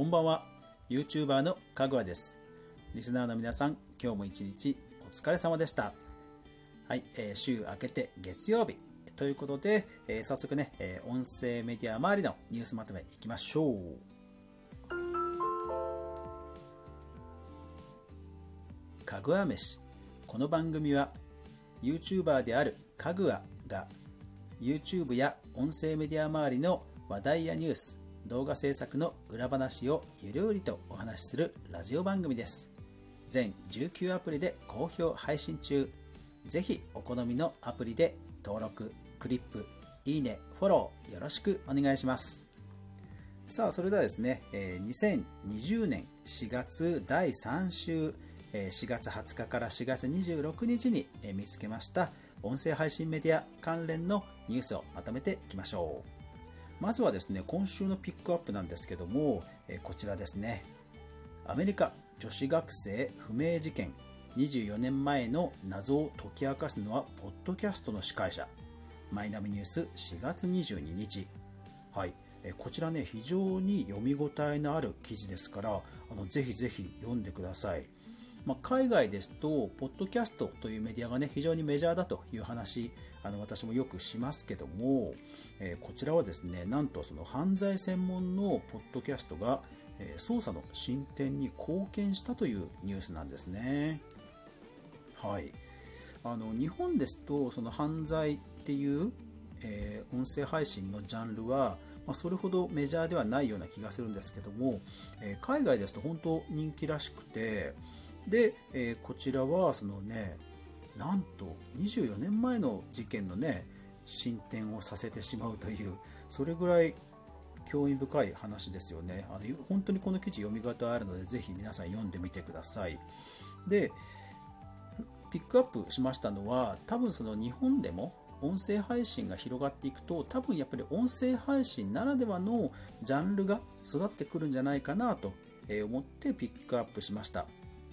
こんばんは。YouTuber のかぐわです。リスナーの皆さん今日も一日お疲れ様でした。はい、えー、週明けて月曜日。ということで、えー、早速ね、えー、音声メディア周りのニュースまとめいきましょう。かぐわ飯。この番組は YouTuber であるかぐわが YouTube や音声メディア周りの話題やニュース動画制作の裏話をゆるりとお話しするラジオ番組です。全19アプリで好評配信中。ぜひお好みのアプリで登録クリップいいねフォローよろしくお願いします。さあそれではですね2020年4月第3週4月20日から4月26日に見つけました音声配信メディア関連のニュースをまとめていきましょう。まずはですね今週のピックアップなんですけどもえこちらですね。アメリカ女子学生不明事件。24年前の謎を解き明かすのはポッドキャストの司会者。マイナビニュース4月22日。はい。こちらね非常に読み応えのある記事ですからあのぜひぜひ読んでください。まあ、海外ですと、ポッドキャストというメディアがね、非常にメジャーだという話、あの私もよくしますけども、えー、こちらはですね、なんとその犯罪専門のポッドキャストが、えー、捜査の進展に貢献したというニュースなんですね。はい。あの日本ですと、その犯罪っていう、えー、音声配信のジャンルは、まあ、それほどメジャーではないような気がするんですけども、え海外ですと本当人気らしくて、で、えー、こちらはそのねなんと24年前の事件のね進展をさせてしまうというそれぐらい興味深い話ですよね。あの本当にこの記事読み方あるのでぜひ皆さん読んでみてください。でピックアップしましたのは多分その日本でも音声配信が広がっていくと多分やっぱり音声配信ならではのジャンルが育ってくるんじゃないかなと思ってピックアップしました。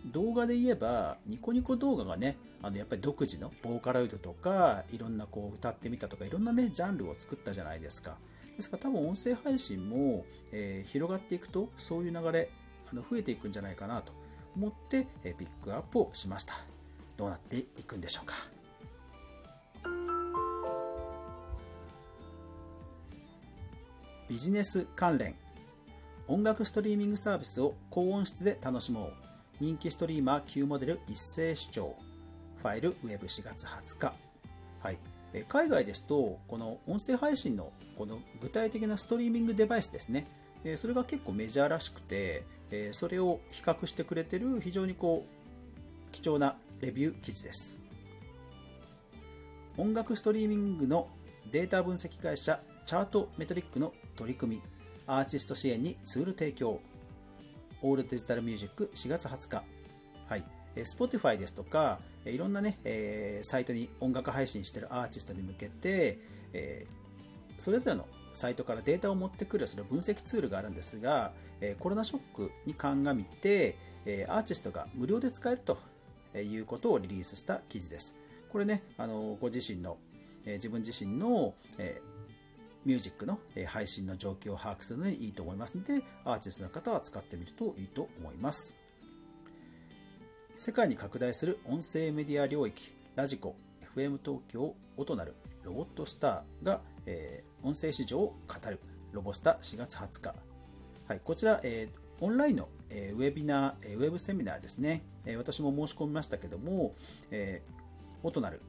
動画で言えば、ニコニコ動画がね、あのやっぱり独自のボーカロイドとか、いろんなこう歌ってみたとか、いろんなね、ジャンルを作ったじゃないですか。ですから多分音声配信も、えー、広がっていくと、そういう流れ、あの増えていくんじゃないかなと思って、えー、ピックアップをしました。どうなっていくんでしょうか。ビジネス関連音楽ストリーミングサービスを高音質で楽しもう人気ストリーマー Q モデル一斉視聴。ファイルウェブ4月20日、はい、え海外ですとこの音声配信のこの具体的なストリーミングデバイスですね。えそれが結構メジャーらしくてえそれを比較してくれてる非常にこう貴重なレビュー記事です。音楽ストリーミングのデータ分析会社チャートメトリックの取り組みアーティスト支援にツール提供。オールデジタルミュージック4月20日。はい。Spotify ですとか、いろんなね、えー、サイトに音楽配信してるアーティストに向けて、えー、それぞれのサイトからデータを持ってくるその分析ツールがあるんですが、えー、コロナショックに鑑みて、えアーティストが無料で使えるということをリリースした記事です。これね、あのご自身の、え自分自身の、えミュージックの配信の状況を把握するのにいいと思いますので、アーティストの方は使ってみるといいと思います。世界に拡大する音声メディア領域、ラジコ、FM 東京、音なるロボットスターが、えー、音声市場を語るロボスタ4月20日。はい、こちら、えー、オンラインの、え、ウェビナー、え、ウェブセミナーですね。え、私も申し込みましたけども、えー、音なる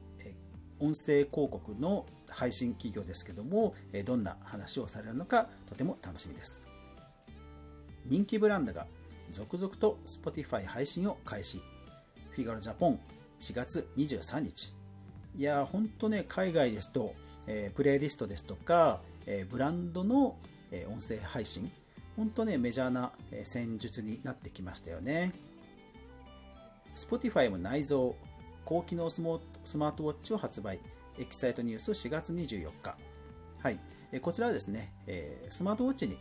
音声広告の配信企業ですけども、どんな話をされるのかとても楽しみです。人気ブランドが続々と Spotify 配信を開始。フィガロジャポン4月23日。いや、ほんとね、海外ですと、えー、プレイリストですとか、えー、ブランドの、えー、音声配信、本当ね、メジャーな、え戦術になってきましたよね。Spotify も内蔵、高機能スマートウォッチを発売。エキサイトニュース4月24日。はい。こちらはですね、スマートウォッチに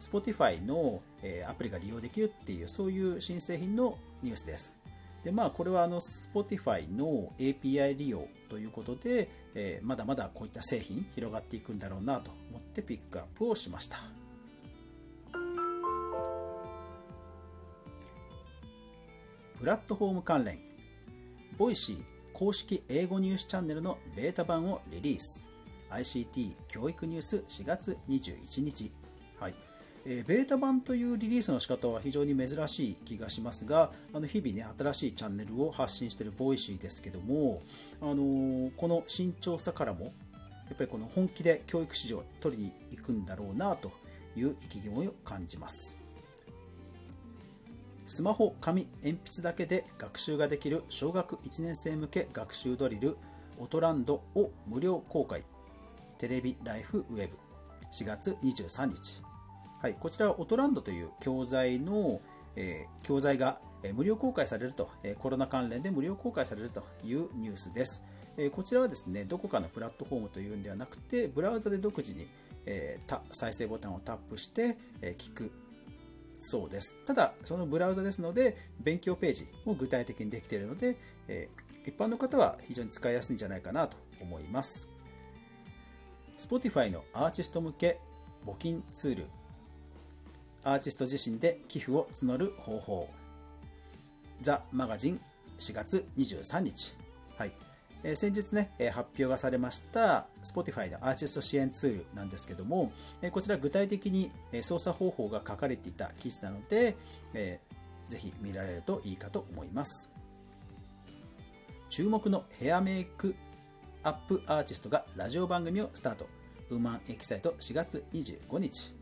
Spotify のアプリが利用できるっていう、そういう新製品のニュースです。で、まあ、これはあの Spotify の API 利用ということで、えまだまだこういった製品広がっていくんだろうなと思ってピックアップをしました。プラットフォーム関連 Voicy 公式英語ニュースチャンネルのベータ版をリリース。ICT 教育ニュース4月21日、はい。えー、ベータ版というリリースの仕方は非常に珍しい気がしますがあの日々ね新しいチャンネルを発信している Voicy ですけども、あのー、この慎重さからもやっぱりこの本気で教育市場を取りに行くんだろうなという意気込みを感じます。スマホ、紙、鉛筆だけで学習ができる小学1年生向け学習ドリルオトランドを無料公開。テレビライフウェブ。4月23日、はい、こちらはオトランドという教材の、えー、教材が無料公開されると、コロナ関連で無料公開されるというニュースです。こちらはですね、どこかのプラットフォームというんではなくて、ブラウザで独自にえー、再生ボタンをタップして、え聞くそうです。ただ、そのブラウザですので、勉強ページも具体的にできているので、えー、一般の方は非常に使いやすいんじゃないかなと思います。Spotify のアーティスト向け募金ツール、アーティスト自身で寄付を募る方法、ザ・マガジン4月23日。はい。え先日ね、え発表がされました Spotify のアーティスト支援ツールなんですけども、えこちら具体的に操作方法が書かれていた記事なので、え、ぜひ見られるといいかと思います。注目のヘアメイクアップアーティストがラジオ番組をスタート。ウーマンエキサイト4月25日。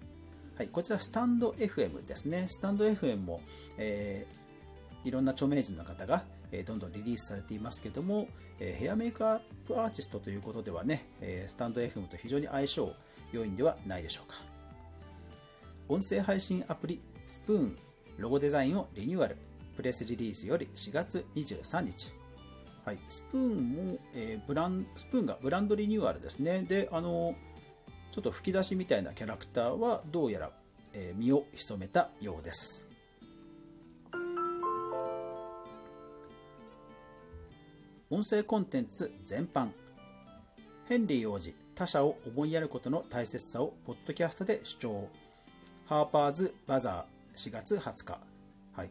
はい、こちらスタンド FM ですね。スタンド FM も、えー、いろんな著名人の方が、えどんどんリリースされていますけども、えヘアメイクアップアーティストということではね、えスタンド FM と非常に相性良いんではないでしょうか。音声配信アプリスプーンロゴデザインをリニューアルプレスリリースより4月23日。はい、スプーンも、えー、ブランスプーンがブランドリニューアルですね。であのちょっと吹き出しみたいなキャラクターはどうやら、えー、身を潜めたようです。音声コンテンツ全般。ヘンリー王子他者を思いやることの大切さをポッドキャストで主張。ハーパーズ・バザー4月20日、はい、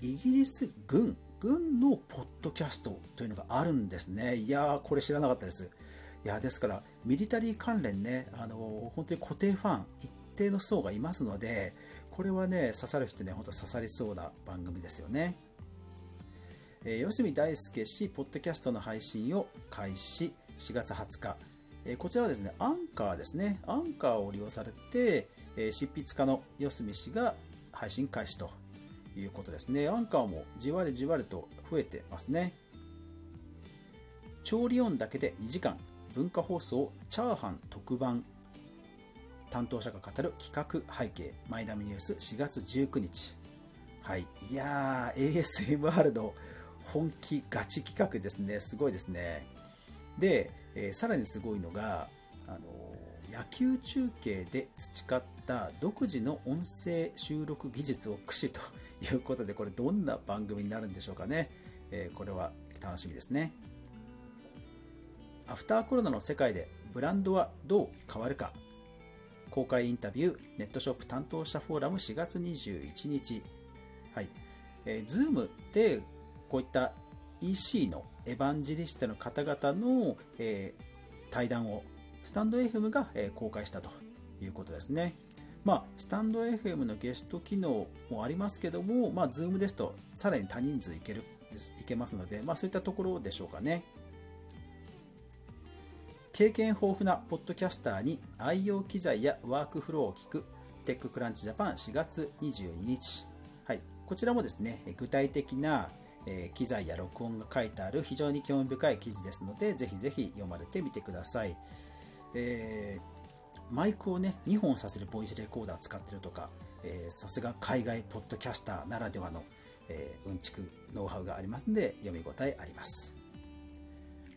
イギリス軍軍のポッドキャストというのがあるんですね。いやーこれ知らなかったです。いやですからミリタリー関連ねあの本当に固定ファン一定の層がいますのでこれはね刺さる人ね本当刺さりそうな番組ですよね。えー、吉見大輔氏、ポッドキャストの配信を開始、4月20日。えー、こちらはですね、アンカーですね。アンカーを利用されて、えー、執筆家の吉見氏が配信開始ということですね。アンカーもじわりじわりと増えてますね。調理音だけで2時間、文化放送チャーハン特番担当者が語る企画背景、マイナビニュース4月19日。はい。いやー、ASMR の本気ガチ企画ですね。すごいですね。で、えー、さらにすごいのが、あの野球中継で培った独自の音声収録技術を駆使ということで、これどんな番組になるんでしょうかね。えー、これは楽しみですね。アフターコロナの世界でブランドはどう変わるか。公開インタビュー、ネットショップ担当者フォーラム4月21日。はい。えー、Zoom でこういった EC のエヴァンジリストの方々の、えー、対談をスタンド FM が、えー、公開したということですね。まあ、スタンド FM のゲスト機能もありますけども、まあ、Zoom ですとさらに多人数いけるいけますので、まあ、そういったところでしょうかね。経験豊富なポッドキャスターに愛用機材やワークフローを聞くテッククランチジャパン4月22日。はい、こちらもですね、具体的なえ機材や録音が書いてある非常に興味深い記事ですので、ぜひぜひ読まれてみてください。えー、マイクをね、2本させるボイスレコーダー使ってるとか、さすが海外ポッドキャスターならではの、えー、うんちくノウハウがありますので、読み応えあります。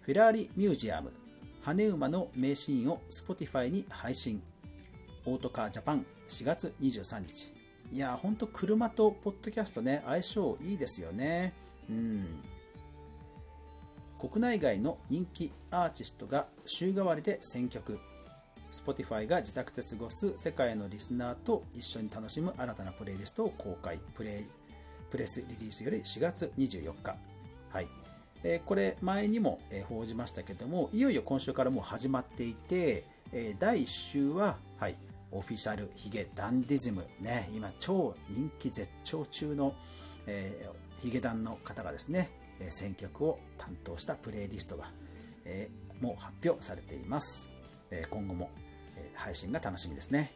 フェラーリミュージアム、羽馬の名シーンを Spotify に配信。オートカージャパン4月23日。いや、ほんと車とポッドキャストね、相性いいですよね。うん国内外の人気アーティストが週替わりで選曲 Spotify が自宅で過ごす世界のリスナーと一緒に楽しむ新たなプレイリストを公開プレイプレスリリースより4月24日。はい。えー、これ前にも、え報じましたけども、いよいよ今週からもう始まっていて、え第1週は、はい、オフィシャルヒゲダンディズム、ね、今超人気絶頂中の、えー、ヒゲダンの方がですね、え選曲を担当したプレイリストが、えー、もう発表されています。え今後も、え配信が楽しみですね。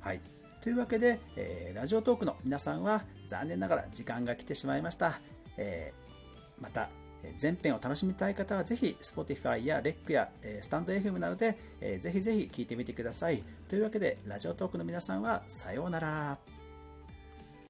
はい。というわけで、えー、ラジオトークの皆さんは残念ながら時間が来てしまいました。えー、また、前編を楽しみたい方はぜひ Spotify や REC やスタンド FM などでぜひぜひ聴いてみてください。というわけでラジオトークの皆さんはさようなら。